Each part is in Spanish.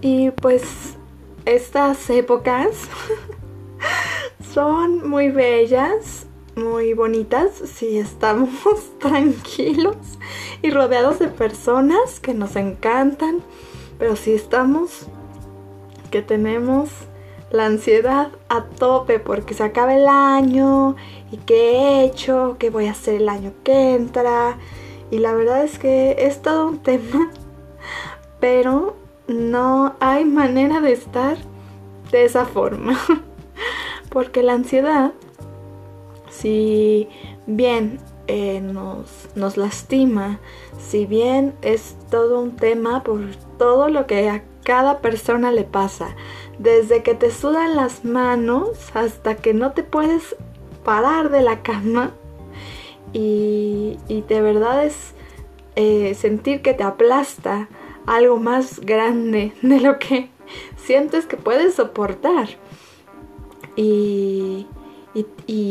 Y pues estas épocas son muy bellas, muy bonitas si estamos tranquilos y rodeados de personas que nos encantan, pero si estamos que tenemos la ansiedad a tope porque se acaba el año y qué he hecho, qué voy a hacer el año que entra. Y la verdad es que es todo un tema, pero no hay manera de estar de esa forma. Porque la ansiedad, si bien eh, nos, nos lastima, si bien es todo un tema por todo lo que a cada persona le pasa, desde que te sudan las manos hasta que no te puedes parar de la cama y, de verdad es eh, sentir que te aplasta algo más grande de lo que sientes que puedes soportar. Y,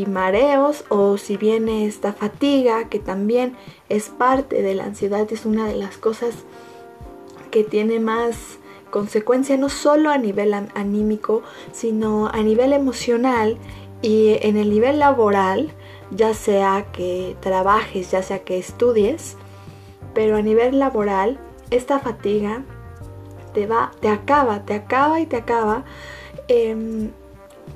mareos o si viene esta fatiga que también es parte de la ansiedad, es una de las cosas que tiene más consecuencia no solo a nivel anímico, sino a nivel emocional y en el nivel laboral, ya sea que trabajes, ya sea que estudies, pero a nivel laboral, esta fatiga te va, te acaba, te acaba y te acaba. Em,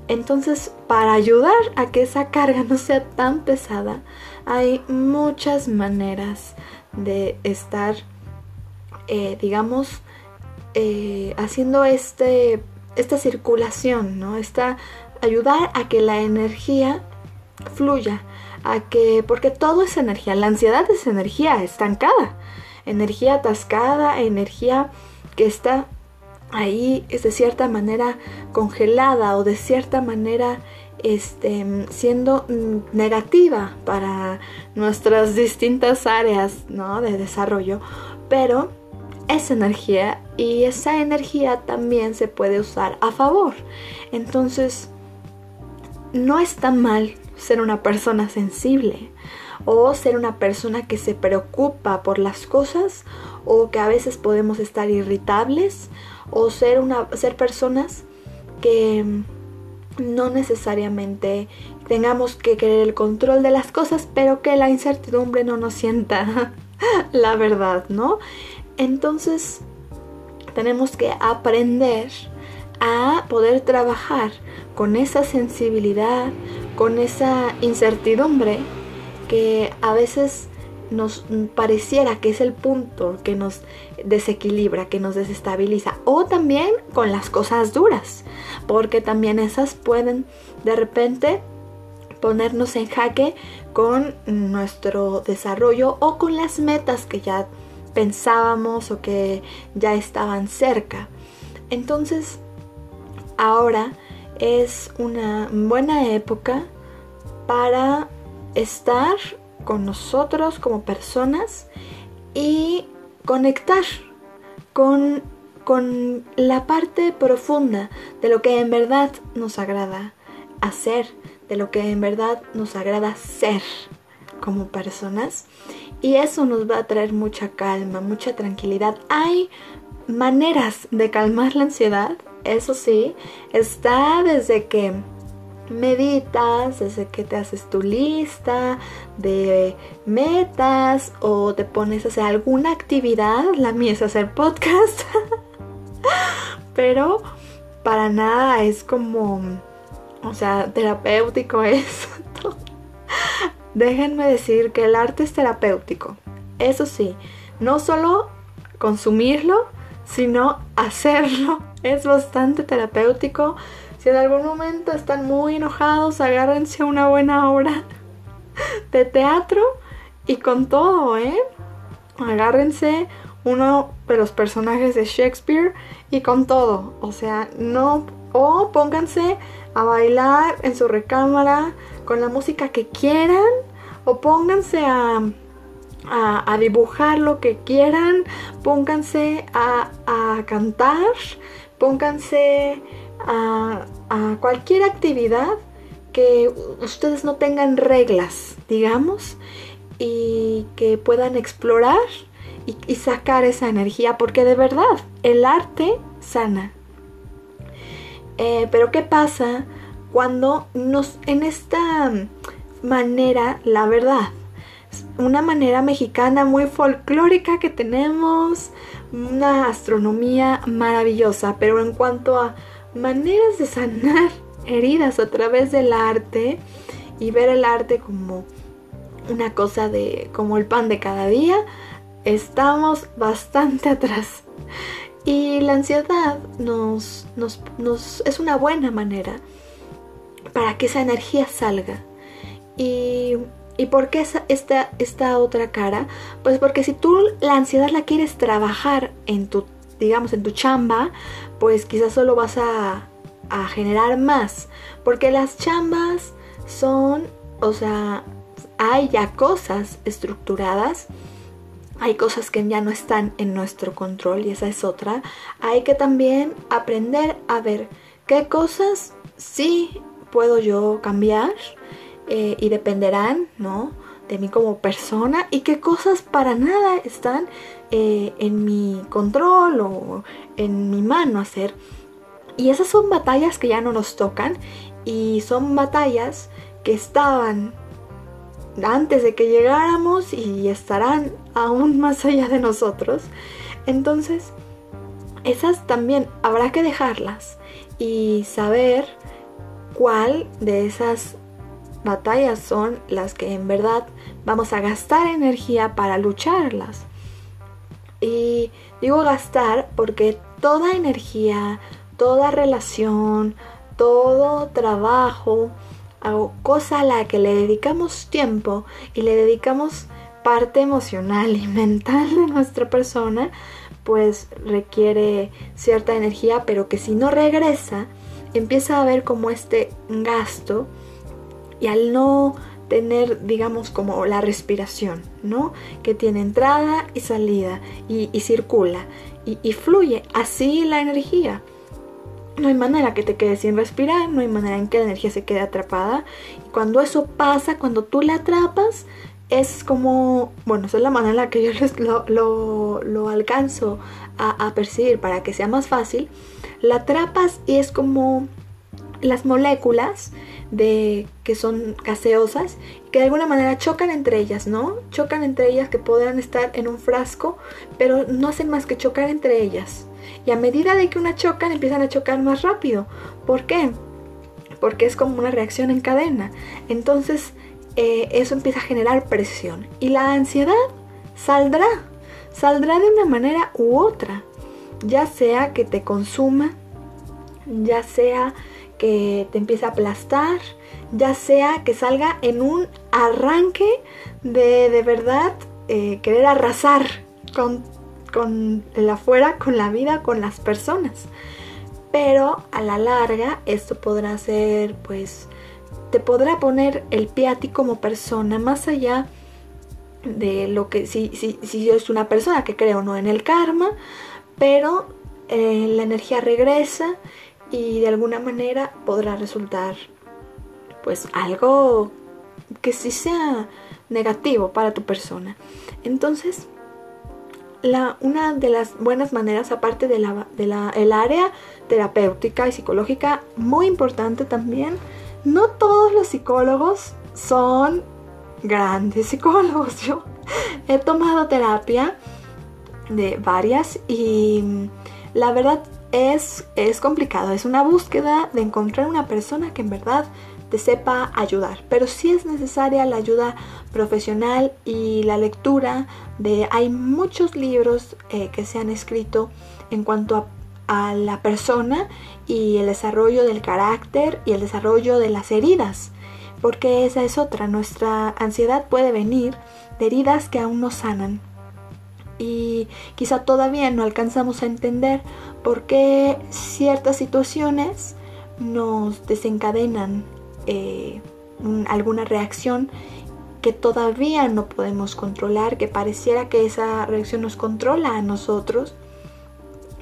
entonces, para ayudar a que esa carga no sea tan pesada, hay muchas maneras de estar, eh, digamos, eh, haciendo este, esta circulación, ¿no? Esta, ayudar a que la energía fluya, a que, porque todo es energía, la ansiedad es energía estancada, energía atascada, energía que está ahí es de cierta manera congelada o de cierta manera este, siendo negativa para nuestras distintas áreas ¿no? de desarrollo, pero es energía y esa energía también se puede usar a favor. Entonces, no está mal ser una persona sensible o ser una persona que se preocupa por las cosas o que a veces podemos estar irritables o ser, una, ser personas que no necesariamente tengamos que querer el control de las cosas, pero que la incertidumbre no nos sienta la verdad, ¿no? Entonces, tenemos que aprender a poder trabajar con esa sensibilidad, con esa incertidumbre que a veces nos pareciera que es el punto que nos desequilibra, que nos desestabiliza. O también con las cosas duras, porque también esas pueden de repente ponernos en jaque con nuestro desarrollo o con las metas que ya pensábamos o que ya estaban cerca. Entonces, ahora es una buena época para estar con nosotros como personas y conectar con, con la parte profunda de lo que en verdad nos agrada hacer, de lo que en verdad nos agrada ser como personas. Y eso nos va a traer mucha calma, mucha tranquilidad. Hay maneras de calmar la ansiedad, eso sí, está desde que meditas, desde que te haces tu lista de metas o te pones a hacer alguna actividad, la mía es hacer podcast, pero para nada es como, o sea, terapéutico esto. Déjenme decir que el arte es terapéutico, eso sí, no solo consumirlo, sino hacerlo. Es bastante terapéutico si en algún momento están muy enojados, agárrense una buena obra de teatro y con todo, ¿eh? Agárrense uno de los personajes de Shakespeare y con todo. O sea, no. O pónganse a bailar en su recámara con la música que quieran. O pónganse a, a, dibujar lo que quieran. Pónganse a, a cantar. Pónganse a, cualquier actividad que ustedes no tengan reglas, digamos, y que puedan explorar y, sacar esa energía, porque de verdad el arte sana. Eh, pero ¿qué pasa cuando nos en esta manera, la verdad, una manera mexicana muy folclórica que tenemos, una astronomía maravillosa, pero en cuanto a maneras de sanar heridas a través del arte y ver el arte como una cosa de como el pan de cada día, estamos bastante atrás. Y la ansiedad nos, nos, es una buena manera para que esa energía salga. Y, ¿Y por qué esa, esta, esta otra cara? Pues porque si tú la ansiedad la quieres trabajar en tu, digamos, en tu chamba, pues quizás solo vas a, a generar más. Porque las chambas son, o sea, hay ya cosas estructuradas hay cosas que ya no están en nuestro control y esa es otra. Hay que también aprender a ver qué cosas sí puedo yo cambiar eh, y dependerán, ¿no? De mí como persona y qué cosas para nada están eh, en mi control o en mi mano hacer. Y esas son batallas que ya no nos tocan y son batallas que estaban antes de que llegáramos y estarán aún más allá de nosotros. Entonces, esas también habrá que dejarlas y saber cuál de esas batallas son las que en verdad vamos a gastar energía para lucharlas. Y digo gastar porque toda energía, toda relación, todo trabajo, cosa a la que le dedicamos tiempo y le dedicamos parte emocional y mental de nuestra persona, pues requiere cierta energía, pero que si no regresa, empieza a haber como este gasto y al no tener, digamos, como la respiración, ¿no? Que tiene entrada y salida y, circula y, fluye así la energía. No hay manera que te quedes sin respirar, no hay manera en que la energía se quede atrapada. Y cuando eso pasa, cuando tú la atrapas, es como, bueno, esa es la manera en la que yo lo, lo, alcanzo a, a, percibir para que sea más fácil. La atrapas y es como las moléculas de que son gaseosas que de alguna manera chocan entre ellas, ¿no? Chocan entre ellas que podrán estar en un frasco, pero no hacen más que chocar entre ellas. Y a medida de que una chocan, empiezan a chocar más rápido. ¿Por qué? Porque es como una reacción en cadena. Entonces, eh, eso empieza a generar presión. Y la ansiedad saldrá. Saldrá de una manera u otra. Ya sea que te consuma, ya sea que te empiece a aplastar, ya sea que salga en un arranque de de verdad eh, querer arrasar con con el afuera, con la vida, con las personas. Pero a la larga esto podrá ser, pues, te podrá poner el pie a ti como persona, más allá de lo que, si, si, si yo es una persona que creo no en el karma, pero eh, la energía regresa y de alguna manera podrá resultar, pues, algo que sí sea negativo para tu persona. Entonces, una de las buenas maneras, aparte de la, el área terapéutica y psicológica, muy importante también, no todos los psicólogos son grandes psicólogos. Yo he tomado terapia de varias y la verdad es, es complicado. Es una búsqueda de encontrar una persona que en verdad te sepa ayudar. Pero sí es necesaria la ayuda profesional y la lectura de... Hay muchos libros eh, que se han escrito en cuanto a, a la persona y el desarrollo del carácter y el desarrollo de las heridas. Porque esa es otra. Nuestra ansiedad puede venir de heridas que aún no sanan. Y quizá todavía no alcanzamos a entender por qué ciertas situaciones nos desencadenan eh, alguna reacción que todavía no podemos controlar, que pareciera que esa reacción nos controla a nosotros.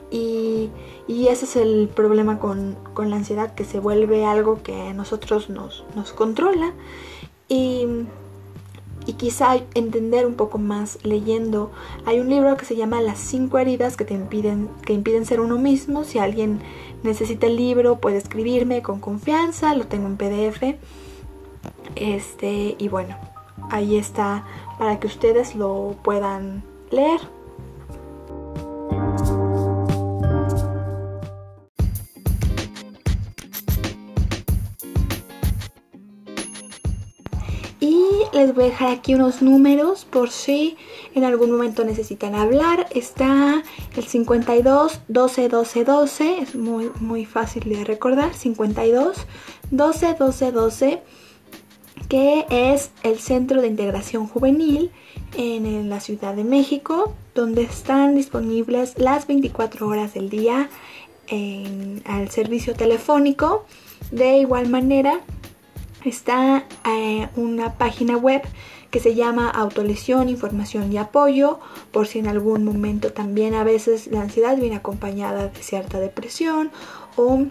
Y, ese es el problema con, la ansiedad, que se vuelve algo que a nosotros nos, nos controla. Y, y quizá entender un poco más leyendo. Hay un libro que se llama Las cinco heridas que te impiden, que impiden ser uno mismo. Si alguien necesita el libro, puede escribirme con confianza, lo tengo en PDF. Este, y bueno, ahí está para que ustedes lo puedan leer. Les voy a dejar aquí unos números por si en algún momento necesitan hablar. Está el 52 12 12 12, es muy, muy fácil de recordar. 52 12 12 12, que es el Centro de Integración Juvenil en la Ciudad de México, donde están disponibles las 24 horas del día al servicio telefónico. De igual manera, está eh, una página web que se llama Autolesión, Información y Apoyo, por si en algún momento también a veces la ansiedad viene acompañada de cierta depresión o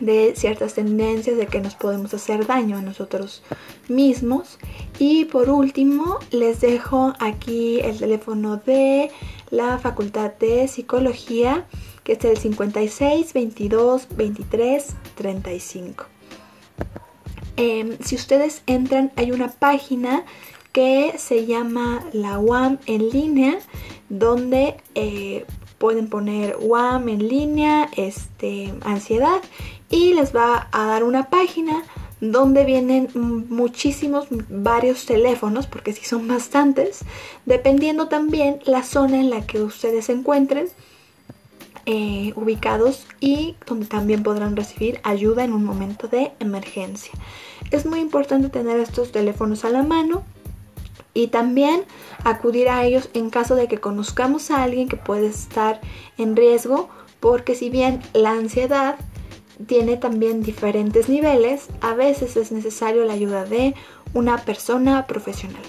de ciertas tendencias de que nos podemos hacer daño a nosotros mismos. Y por último, les dejo aquí el teléfono de la Facultad de Psicología, que es el 56 22 23 35. Em, si ustedes entran, hay una página que se llama la UAM en línea, donde eh, pueden poner UAM en línea, este, ansiedad, y les va a dar una página donde vienen muchísimos, varios teléfonos, porque si son bastantes, dependiendo también la zona en la que ustedes se encuentren eh, ubicados y donde también podrán recibir ayuda en un momento de emergencia. Es muy importante tener estos teléfonos a la mano y también acudir a ellos en caso de que conozcamos a alguien que puede estar en riesgo porque si bien la ansiedad tiene también diferentes niveles, a veces es necesario la ayuda de una persona profesional.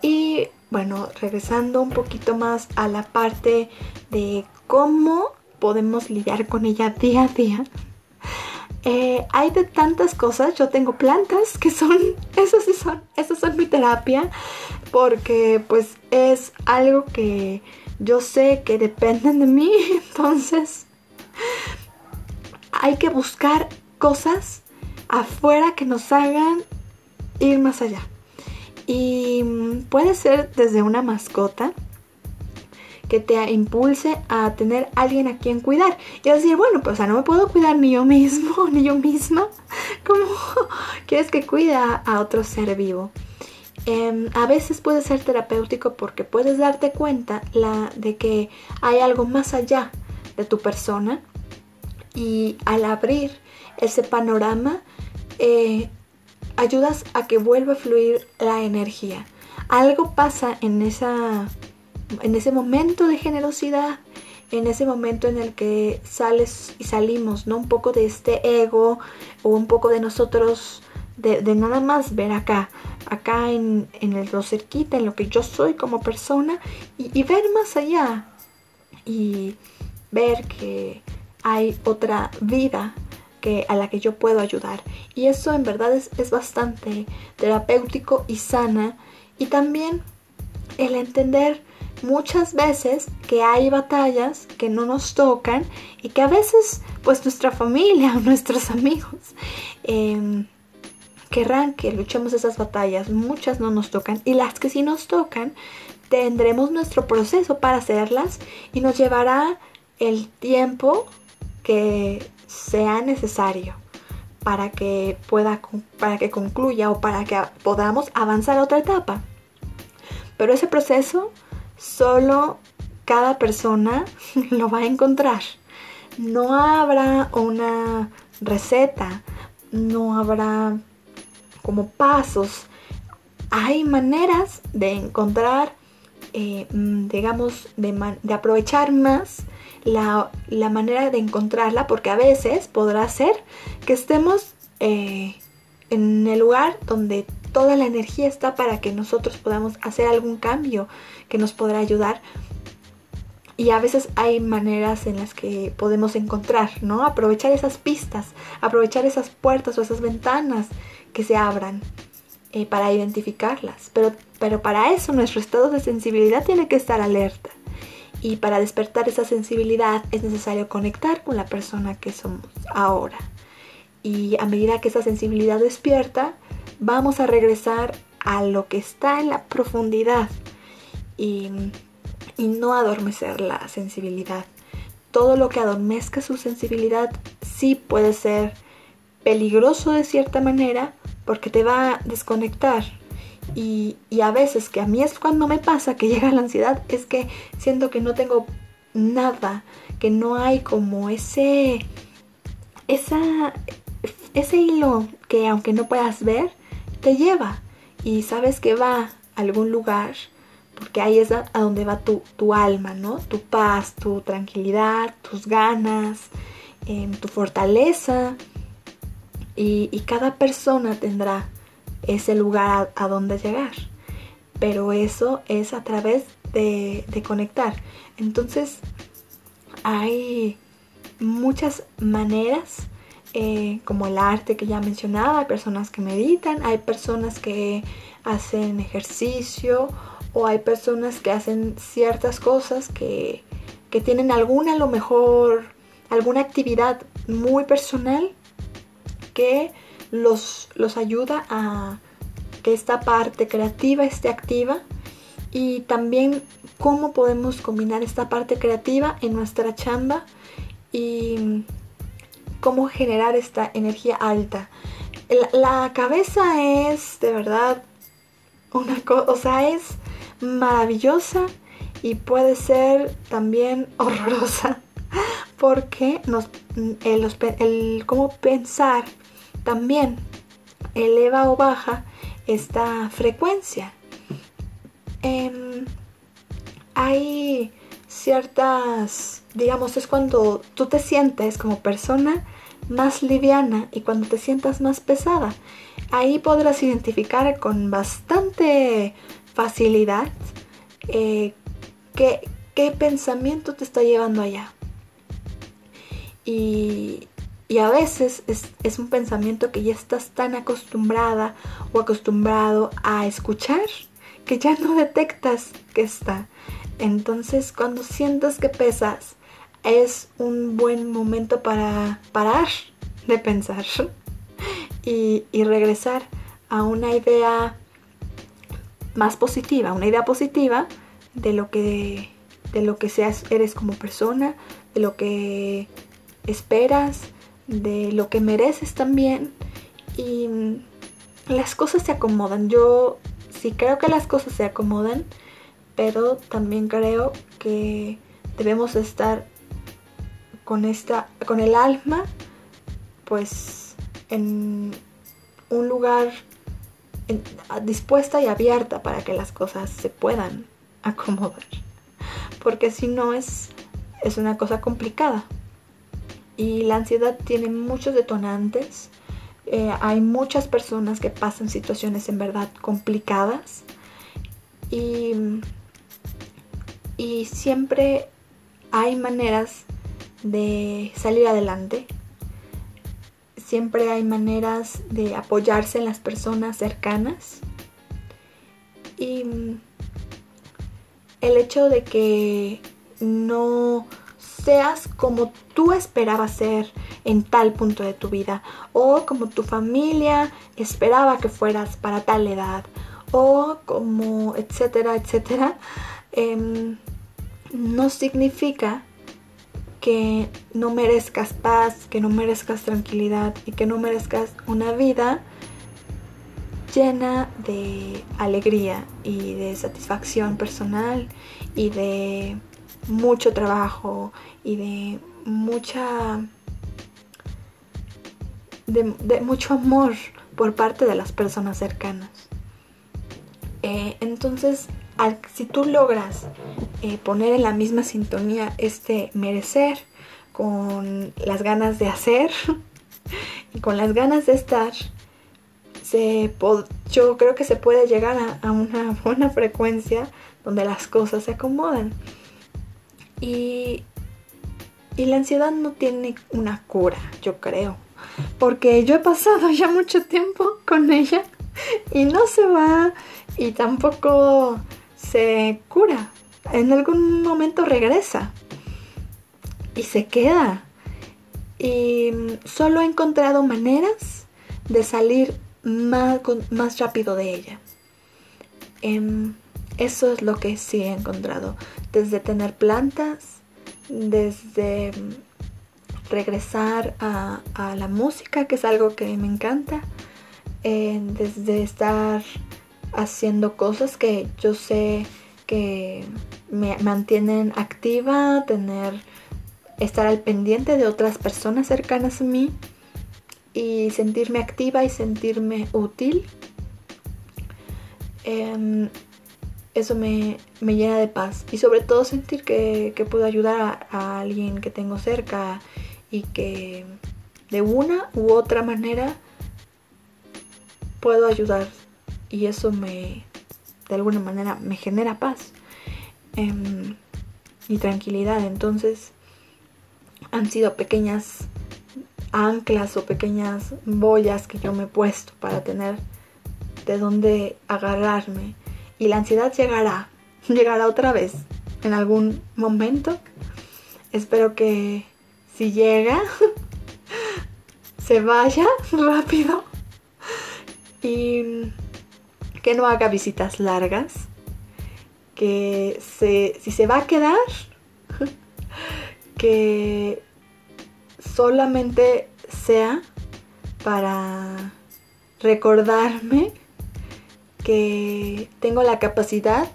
Y bueno, regresando un poquito más a la parte de cómo podemos lidiar con ella día a día, eh, hay de tantas cosas. Yo tengo plantas que son, eso sí son, eso son mi terapia, porque pues es algo que yo sé que dependen de mí, entonces hay que buscar cosas afuera que nos hagan ir más allá. Y puede ser desde una mascota, que te impulse a tener alguien a quien cuidar. Y decir, bueno, pues no me puedo cuidar ni yo mismo, ni yo misma. ¿Cómo quieres que cuide a otro ser vivo? Em, a veces puede ser terapéutico porque puedes darte cuenta de que hay algo más allá de tu persona y al abrir ese panorama eh, ayudas a que vuelva a fluir la energía. Algo pasa en esa en ese momento de generosidad, en ese momento en el que sales y salimos, ¿no? Un poco de este ego o un poco de nosotros, de, nada más ver acá, acá en, en el, lo cerquita, en lo que yo soy como persona y, ver más allá y ver que hay otra vida a la que yo puedo ayudar. Y eso en verdad es, es bastante terapéutico y sana. Y también el entender muchas veces que hay batallas que no nos tocan y que a veces pues nuestra familia o nuestros amigos em, querrán que luchemos esas batallas. Muchas no nos tocan y las que sí nos tocan tendremos nuestro proceso para hacerlas y nos llevará el tiempo que sea necesario para que pueda para que concluya o para que podamos avanzar a otra etapa. Pero ese proceso solo cada persona lo va a encontrar. No habrá una receta, no habrá como pasos. Hay maneras de encontrar, eh, mm, digamos, de, aprovechar más la, manera de encontrarla, porque a veces podrá ser que estemos eh, en el lugar donde toda la energía está para que nosotros podamos hacer algún cambio que nos podrá ayudar. Y a veces hay maneras en las que podemos encontrar, ¿no? Aprovechar esas pistas, aprovechar esas puertas o esas ventanas que se abran. eh, para identificarlas. Pero, pero para eso nuestro estado de sensibilidad tiene que estar alerta. Y para despertar esa sensibilidad es necesario conectar con la persona que somos ahora. Y a medida que esa sensibilidad despierta, vamos a regresar a lo que está en la profundidad y, y no adormecer la sensibilidad. Todo lo que adormezca su sensibilidad sí puede ser peligroso de cierta manera porque te va a desconectar. Y, a veces, que a mí es cuando me pasa que llega la ansiedad, es que siento que no tengo nada, que no hay como ese, esa, ese hilo que aunque no puedas ver, te lleva y sabes que va a algún lugar, porque ahí es a, donde va tu, tu, alma, ¿no? Tu paz, tu tranquilidad, tus ganas, eh, tu fortaleza. Y, cada persona tendrá ese lugar a, donde llegar. Pero eso es a través de, de conectar. Entonces, hay muchas maneras eh, como el arte que ya mencionaba, hay personas que meditan, hay personas que hacen ejercicio o hay personas que hacen ciertas cosas que, que tienen alguna, a lo mejor, alguna actividad muy personal que los, los ayuda a que esta parte creativa esté activa y también cómo podemos combinar esta parte creativa en nuestra chamba y cómo generar esta energía alta. La, cabeza es de verdad una cosa, o sea, es maravillosa y puede ser también horrorosa porque nos, el, cómo pensar también eleva o baja esta frecuencia. Em, hay ciertas, digamos, es cuando tú te sientes como persona más liviana y cuando te sientas más pesada. Ahí podrás identificar con bastante facilidad eh, qué, qué, pensamiento te está llevando allá. Y, y a veces es, es, un pensamiento que ya estás tan acostumbrada o acostumbrado a escuchar que ya no detectas que está. Entonces cuando sientas que pesas, es un buen momento para parar de pensar y, y regresar a una idea más positiva, una idea positiva de lo que de lo que seas eres como persona, de lo que esperas, de lo que mereces también y las cosas se acomodan. Yo sí creo que las cosas se acomodan pero también creo que debemos estar con esta con el alma pues en un lugar dispuesta y abierta para que las cosas se puedan acomodar porque si no es es una cosa complicada y la ansiedad tiene muchos detonantes eh, hay muchas personas que pasan situaciones en verdad complicadas y y siempre hay maneras de salir adelante. Siempre hay maneras de apoyarse en las personas cercanas. Y el hecho de que no seas como tú esperabas ser en tal punto de tu vida o como tu familia esperaba que fueras para tal edad o como etcétera, etcétera. Em, no significa que no merezcas paz, que no merezcas tranquilidad y que no merezcas una vida llena de alegría y de satisfacción personal y de mucho trabajo y de mucha de, mucho amor por parte de las personas cercanas eh, entonces si tú logras eh, poner en la misma sintonía este merecer con las ganas de hacer y con las ganas de estar, se yo creo que se puede llegar a, a, una buena frecuencia donde las cosas se acomodan. Y, y la ansiedad no tiene una cura, yo creo. Porque yo he pasado ya mucho tiempo con ella y no se va y tampoco se cura. En algún momento regresa y se queda. Y solo he encontrado maneras de salir más, rápido de ella. Em, eso es lo que sí he encontrado. Desde tener plantas, desde regresar a, la música, que es algo que me encanta, eh, desde estar haciendo cosas que yo sé que me mantienen activa, tener estar al pendiente de otras personas cercanas a mí y sentirme activa y sentirme útil. Em, eso me, llena de paz. Y sobre todo sentir que, puedo ayudar a, alguien que tengo cerca y que de una u otra manera puedo ayudar. Y eso me de alguna manera me genera paz em, y tranquilidad. Entonces han sido pequeñas anclas o pequeñas boyas que yo me he puesto para tener de dónde agarrarme. Y la ansiedad llegará, llegará otra vez en algún momento. Espero que si llega, se vaya rápido y que no haga visitas largas. Que si se va a quedar, que solamente sea para recordarme que tengo la capacidad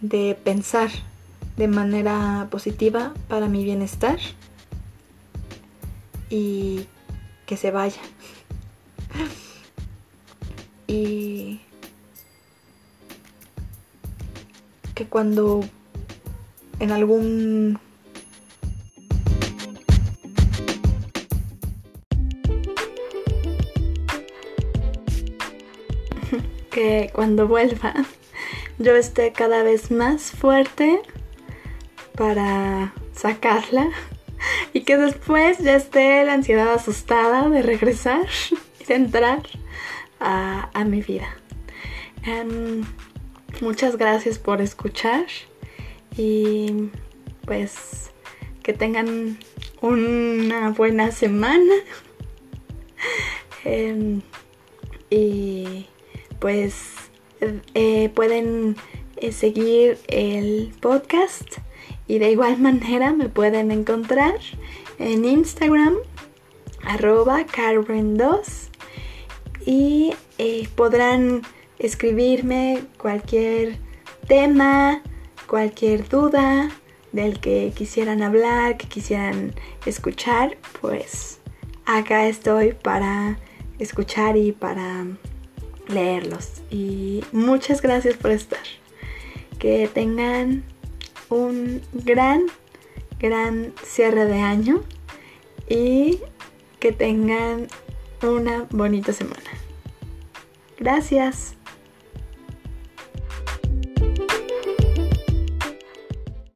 de pensar de manera positiva para mi bienestar y que se vaya. y que cuando en algún que cuando vuelva yo esté cada vez más fuerte para sacarla y que después ya esté la ansiedad asustada de regresar y de entrar a, mi vida. Em, muchas gracias por escuchar y pues que tengan una buena semana. Em, y pues eh, pueden eh, seguir el podcast y de igual manera me pueden encontrar en Instagram arroba Carmen2 y eh, podrán escribirme cualquier tema, cualquier duda del que quisieran hablar, que quisieran escuchar, pues acá estoy para escuchar y para leerlos. Y muchas gracias por estar. Que tengan un gran, gran cierre de año y que tengan una bonita semana. Gracias.